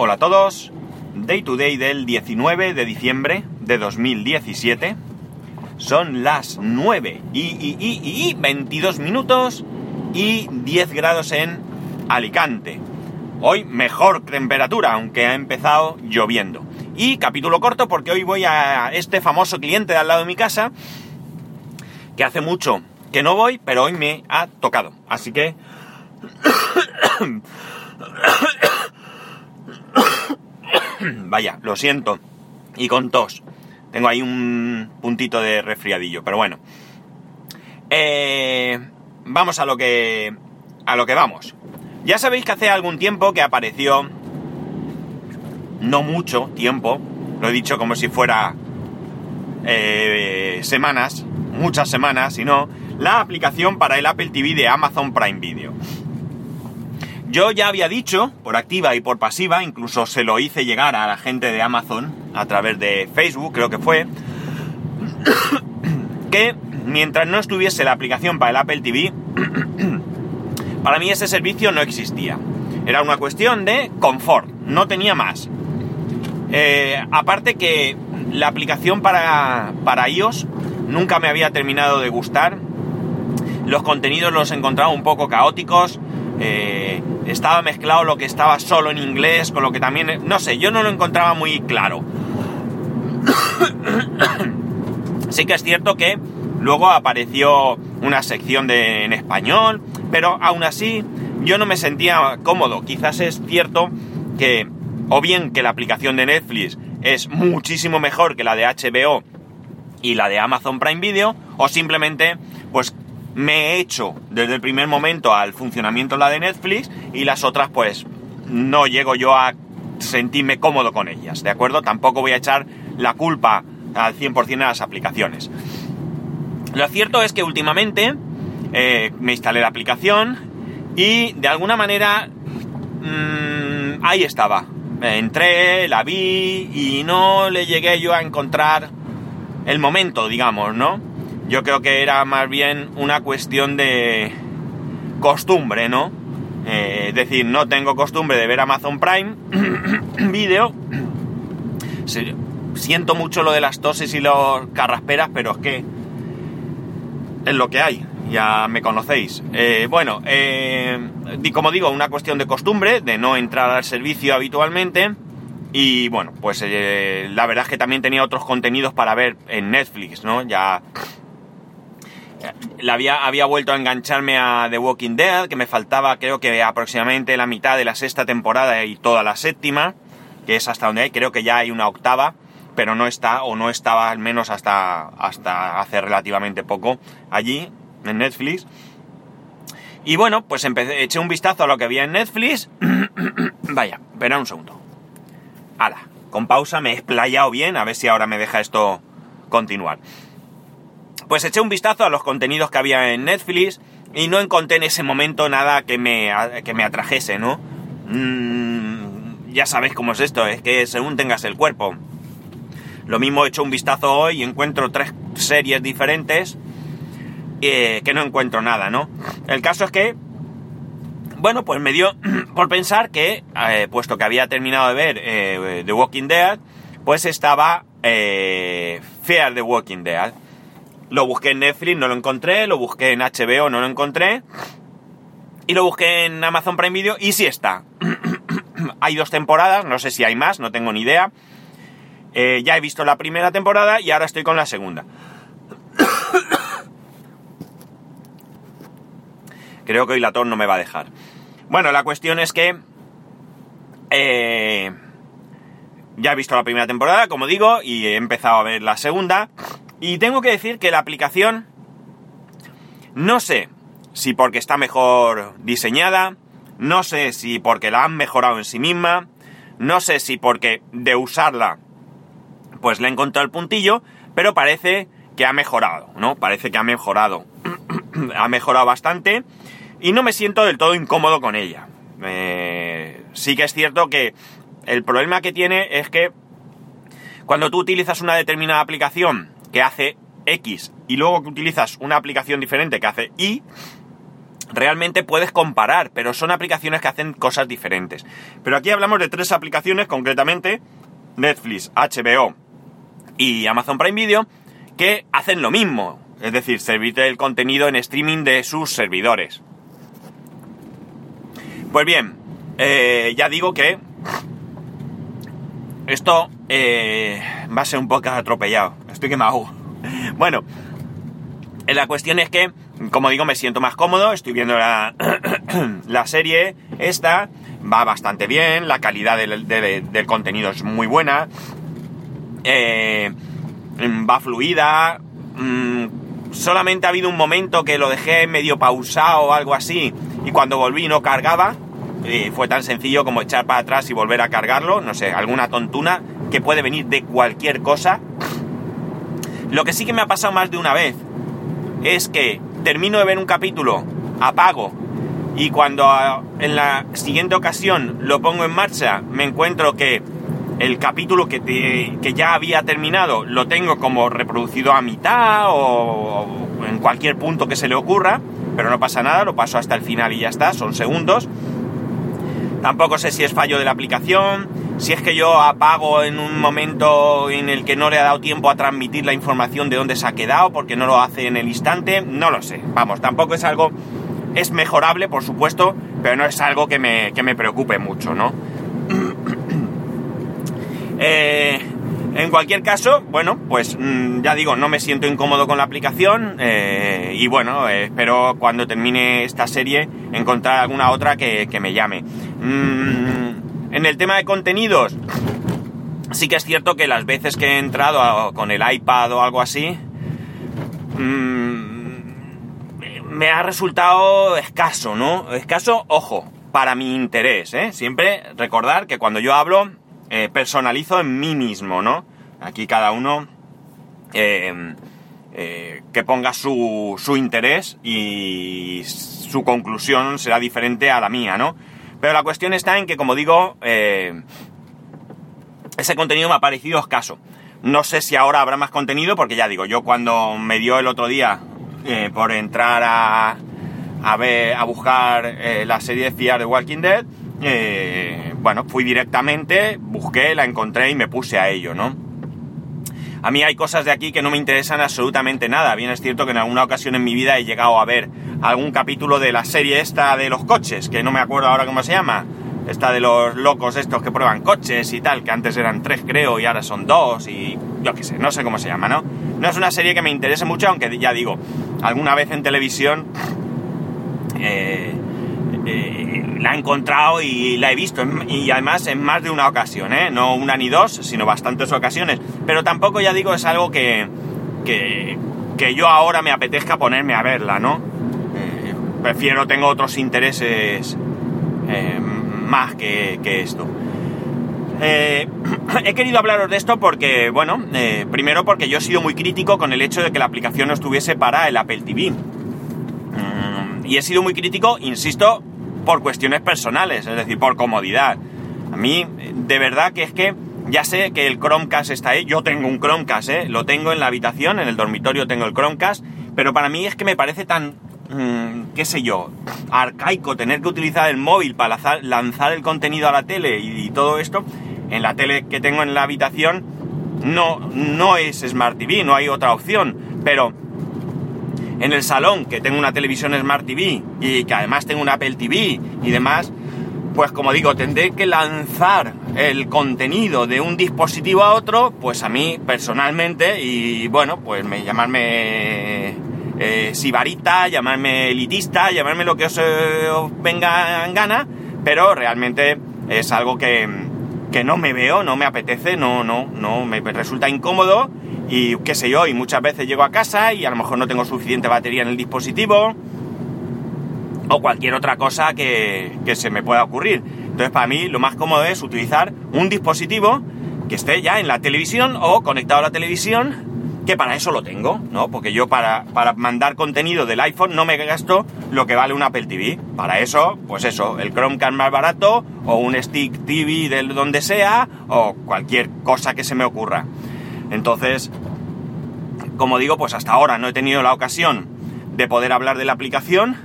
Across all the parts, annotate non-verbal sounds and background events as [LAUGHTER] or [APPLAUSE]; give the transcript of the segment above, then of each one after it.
Hola a todos, Day to Day del 19 de diciembre de 2017. Son las 9 y, y, y, y 22 minutos y 10 grados en Alicante. Hoy mejor temperatura, aunque ha empezado lloviendo. Y capítulo corto porque hoy voy a este famoso cliente de al lado de mi casa, que hace mucho que no voy, pero hoy me ha tocado. Así que... [CLEARS THROAT] Vaya, lo siento. Y con tos. Tengo ahí un puntito de resfriadillo, pero bueno. Eh, vamos a lo que. a lo que vamos. Ya sabéis que hace algún tiempo que apareció. No mucho tiempo. Lo he dicho como si fuera. Eh, semanas. Muchas semanas, sino. La aplicación para el Apple TV de Amazon Prime Video. Yo ya había dicho, por activa y por pasiva, incluso se lo hice llegar a la gente de Amazon a través de Facebook, creo que fue, [COUGHS] que mientras no estuviese la aplicación para el Apple TV, [COUGHS] para mí ese servicio no existía. Era una cuestión de confort, no tenía más. Eh, aparte que la aplicación para, para iOS nunca me había terminado de gustar. Los contenidos los encontraba un poco caóticos. Eh, estaba mezclado lo que estaba solo en inglés con lo que también... No sé, yo no lo encontraba muy claro. [COUGHS] sí que es cierto que luego apareció una sección de, en español, pero aún así yo no me sentía cómodo. Quizás es cierto que, o bien que la aplicación de Netflix es muchísimo mejor que la de HBO y la de Amazon Prime Video, o simplemente, pues me he hecho desde el primer momento al funcionamiento la de Netflix y las otras pues no llego yo a sentirme cómodo con ellas, ¿de acuerdo? Tampoco voy a echar la culpa al 100% a las aplicaciones. Lo cierto es que últimamente eh, me instalé la aplicación y de alguna manera mmm, ahí estaba. Entré, la vi y no le llegué yo a encontrar el momento, digamos, ¿no? Yo creo que era más bien una cuestión de costumbre, ¿no? Eh, es decir, no tengo costumbre de ver Amazon Prime [CLEARS THROAT] Video. Siento mucho lo de las toses y los carrasperas, pero es que es lo que hay. Ya me conocéis. Eh, bueno, eh, como digo, una cuestión de costumbre, de no entrar al servicio habitualmente. Y bueno, pues eh, la verdad es que también tenía otros contenidos para ver en Netflix, ¿no? Ya la había, había vuelto a engancharme a The Walking Dead, que me faltaba creo que aproximadamente la mitad de la sexta temporada y toda la séptima, que es hasta donde hay, creo que ya hay una octava, pero no está, o no estaba al menos hasta, hasta hace relativamente poco allí, en Netflix. Y bueno, pues empecé, eché un vistazo a lo que había en Netflix. [COUGHS] Vaya, espera un segundo. Hala, con pausa me he explayado bien, a ver si ahora me deja esto continuar. Pues eché un vistazo a los contenidos que había en Netflix y no encontré en ese momento nada que me, que me atrajese, ¿no? Mm, ya sabéis cómo es esto, es que según tengas el cuerpo. Lo mismo he hecho un vistazo hoy y encuentro tres series diferentes eh, que no encuentro nada, ¿no? El caso es que, bueno, pues me dio [CLEARS THROAT] por pensar que, eh, puesto que había terminado de ver eh, The Walking Dead, pues estaba Fear The Walking Dead. Lo busqué en Netflix, no lo encontré, lo busqué en HBO, no lo encontré. Y lo busqué en Amazon Prime Video y sí está. [CLEARS THROAT] hay dos temporadas, no sé si hay más, no tengo ni idea. Eh, ya he visto la primera temporada y ahora estoy con la segunda. [COUGHS] Creo que hoy la tos no me va a dejar. Bueno, la cuestión es que... Eh, ya he visto la primera temporada, como digo, y he empezado a ver la segunda. Y tengo que decir que la aplicación, no sé si porque está mejor diseñada, no sé si porque la han mejorado en sí misma, no sé si porque de usarla pues le he encontrado el puntillo, pero parece que ha mejorado, ¿no? Parece que ha mejorado. [CLEARS THROAT] ha mejorado bastante y no me siento del todo incómodo con ella. Eh, sí que es cierto que el problema que tiene es que cuando tú utilizas una determinada aplicación que hace X y luego que utilizas una aplicación diferente que hace Y, realmente puedes comparar, pero son aplicaciones que hacen cosas diferentes. Pero aquí hablamos de tres aplicaciones, concretamente Netflix, HBO y Amazon Prime Video, que hacen lo mismo, es decir, servirte el contenido en streaming de sus servidores. Pues bien, eh, ya digo que esto eh, va a ser un poco atropellado. Estoy que me hago. Bueno, eh, la cuestión es que, como digo, me siento más cómodo. Estoy viendo la, [COUGHS] serie esta. Va bastante bien. La calidad del, contenido es muy buena. va fluida. Mm, solamente ha habido un momento que lo dejé medio pausado o algo así. Y cuando volví no cargaba fue tan sencillo como echar para atrás y volver a cargarlo, no sé, alguna tontuna que puede venir de cualquier cosa. Lo que sí que me ha pasado más de una vez es que termino de ver un capítulo, apago y cuando en la siguiente ocasión lo pongo en marcha me encuentro que el capítulo que, que ya había terminado lo tengo como reproducido a mitad o en cualquier punto que se le ocurra, pero no pasa nada, lo paso hasta el final y ya está, son segundos. Tampoco sé si es fallo de la aplicación, si es que yo apago en un momento en el que no le ha dado tiempo a transmitir la información de dónde se ha quedado porque no lo hace en el instante, no lo sé. Vamos, tampoco es algo... Es mejorable, por supuesto, pero no es algo que me, que me preocupe mucho, ¿no? [CLEARS THROAT] eh, en cualquier caso, bueno, pues mm, ya digo, no me siento incómodo con la aplicación eh, y bueno, eh, espero cuando termine esta serie encontrar alguna otra que, me llame. Mm, en el tema de contenidos, sí que es cierto que las veces que he entrado con el iPad o algo así, mm, me ha resultado escaso, ¿no? Escaso, ojo, para mi interés, ¿eh? Siempre recordar que cuando yo hablo eh, personalizo en mí mismo, ¿no? Aquí cada uno eh, eh, que ponga su, su, interés y su conclusión será diferente a la mía, ¿no? Pero la cuestión está en que, como digo, ese contenido me ha parecido escaso. No sé si ahora habrá más contenido, porque ya digo, yo cuando me dio el otro día por entrar a, a, ver, a buscar la serie de FIAR de Walking Dead, eh, bueno, fui directamente, busqué, la encontré y me puse a ello, ¿no? A mí hay cosas de aquí que no me interesan absolutamente nada. Bien es cierto que en alguna ocasión en mi vida he llegado a ver algún capítulo de la serie esta de los coches, que no me acuerdo ahora cómo se llama. Esta de los locos estos que prueban coches y tal, que antes eran tres creo y ahora son dos y yo qué sé, no sé cómo se llama, ¿no? No es una serie que me interese mucho, aunque ya digo, alguna vez en televisión eh, eh, la he encontrado y la he visto, y además en más de una ocasión, ¿eh? no una ni dos, sino bastantes ocasiones. Pero tampoco, ya digo, es algo que, que, yo ahora me apetezca ponerme a verla, ¿no? Eh, prefiero, tengo otros intereses más que, esto. [CLEARS THROAT] he querido hablaros de esto porque, bueno, primero porque yo he sido muy crítico con el hecho de que la aplicación no estuviese para el Apple TV. Mm, y he sido muy crítico, insisto, por cuestiones personales, es decir, por comodidad. A mí, de verdad que es que ya sé que el Chromecast está ahí, yo tengo un Chromecast, ¿eh? lo tengo en la habitación, en el dormitorio tengo el Chromecast, pero para mí es que me parece tan, mm, qué sé yo, arcaico tener que utilizar el móvil para lanzar, el contenido a la tele y, todo esto. En la tele que tengo en la habitación no, no es Smart TV, no hay otra opción, pero en el salón, que tengo una televisión Smart TV y que además tengo una Apple TV y demás, pues como digo, tendré que lanzar el contenido de un dispositivo a otro, pues a mí personalmente, y bueno, pues me llamarme eh, sibarita, llamarme elitista, llamarme lo que os, eh, venga en gana, pero realmente es algo que, que no me veo, no me apetece, no, no, no, me resulta incómodo y qué sé yo, y muchas veces llego a casa y a lo mejor no tengo suficiente batería en el dispositivo o cualquier otra cosa que, se me pueda ocurrir. Entonces para mí lo más cómodo es utilizar un dispositivo que esté ya en la televisión o conectado a la televisión, que para eso lo tengo, ¿no? Porque yo para, para mandar contenido del iPhone no me gasto lo que vale un Apple TV. Para eso, pues eso, el Chromecast más barato o un Stick TV de donde sea o cualquier cosa que se me ocurra. Entonces, como digo, pues hasta ahora no he tenido la ocasión de poder hablar de la aplicación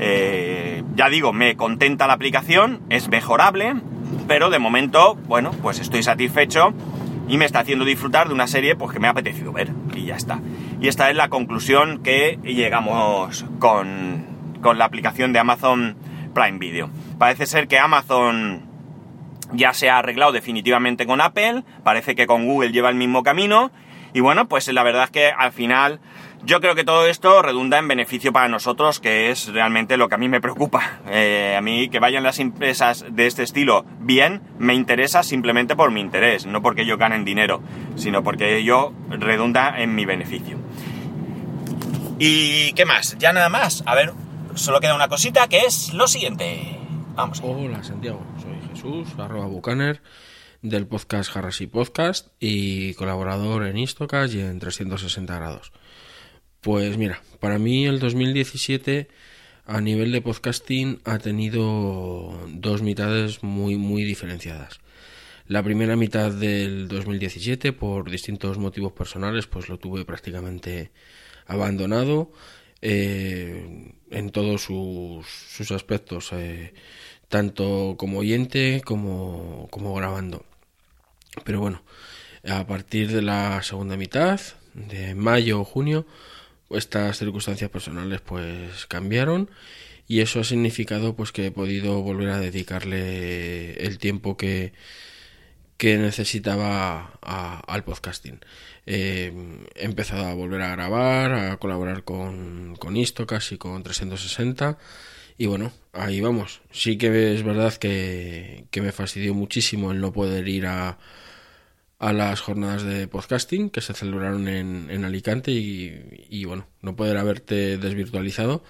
Eh, ya digo, me contenta la aplicación, es mejorable, pero de momento, bueno, pues estoy satisfecho y me está haciendo disfrutar de una serie pues, que me ha apetecido ver y ya está. Y esta es la conclusión que llegamos con, con la aplicación de Amazon Prime Video. Parece ser que Amazon ya se ha arreglado definitivamente con Apple, parece que con Google lleva el mismo camino y bueno, pues la verdad es que al final yo creo que todo esto redunda en beneficio para nosotros, que es realmente lo que a mí me preocupa. [LAUGHS] Eh, a mí que vayan las empresas de este estilo bien, me interesa simplemente por mi interés, no porque yo ganen dinero, sino porque ello redunda en mi beneficio. ¿Y qué más? Ya nada más. A ver, solo queda una cosita que es lo siguiente. Vamos. Hola Santiago, soy Jesús, arroba bucaner del podcast Harrasy Podcast y colaborador en Istocast y en 360 grados. Pues mira, para mí el 2017 a nivel de podcasting ha tenido dos mitades muy muy diferenciadas. La primera mitad del 2017 por distintos motivos personales pues lo tuve prácticamente abandonado eh, en todos sus, aspectos, eh, tanto como oyente como, como grabando. Pero bueno, a partir de la segunda mitad, de mayo o junio, estas circunstancias personales pues cambiaron y eso ha significado pues que he podido volver a dedicarle el tiempo que, que necesitaba al podcasting. Eh, he empezado a volver a grabar, a colaborar con, con Istocas y con 360 y bueno, ahí vamos. Sí que es verdad que, que me fastidió muchísimo el no poder ir a, a las jornadas de podcasting que se celebraron en, en Alicante y, bueno, no poder haberte desvirtualizado.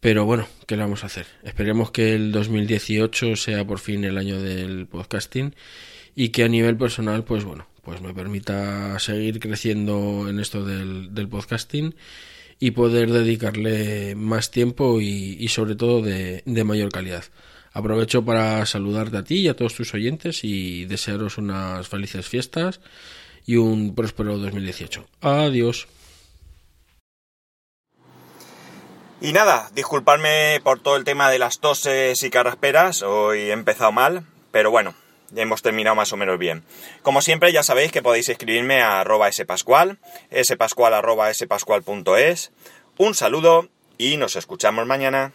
Pero bueno, ¿qué le vamos a hacer? Esperemos que el 2018 sea por fin el año del podcasting y que a nivel personal, pues bueno, pues me permita seguir creciendo en esto del, del podcasting y poder dedicarle más tiempo y, sobre todo de, de mayor calidad. Aprovecho para saludarte a ti y a todos tus oyentes y desearos unas felices fiestas y un próspero 2018. Adiós. Y nada, disculpadme por todo el tema de las toses y carrasperas, hoy he empezado mal, pero bueno, hemos terminado más o menos bien. Como siempre, ya sabéis que podéis escribirme a arroba spascual, spascual arroba spascual.es. Un saludo y nos escuchamos mañana.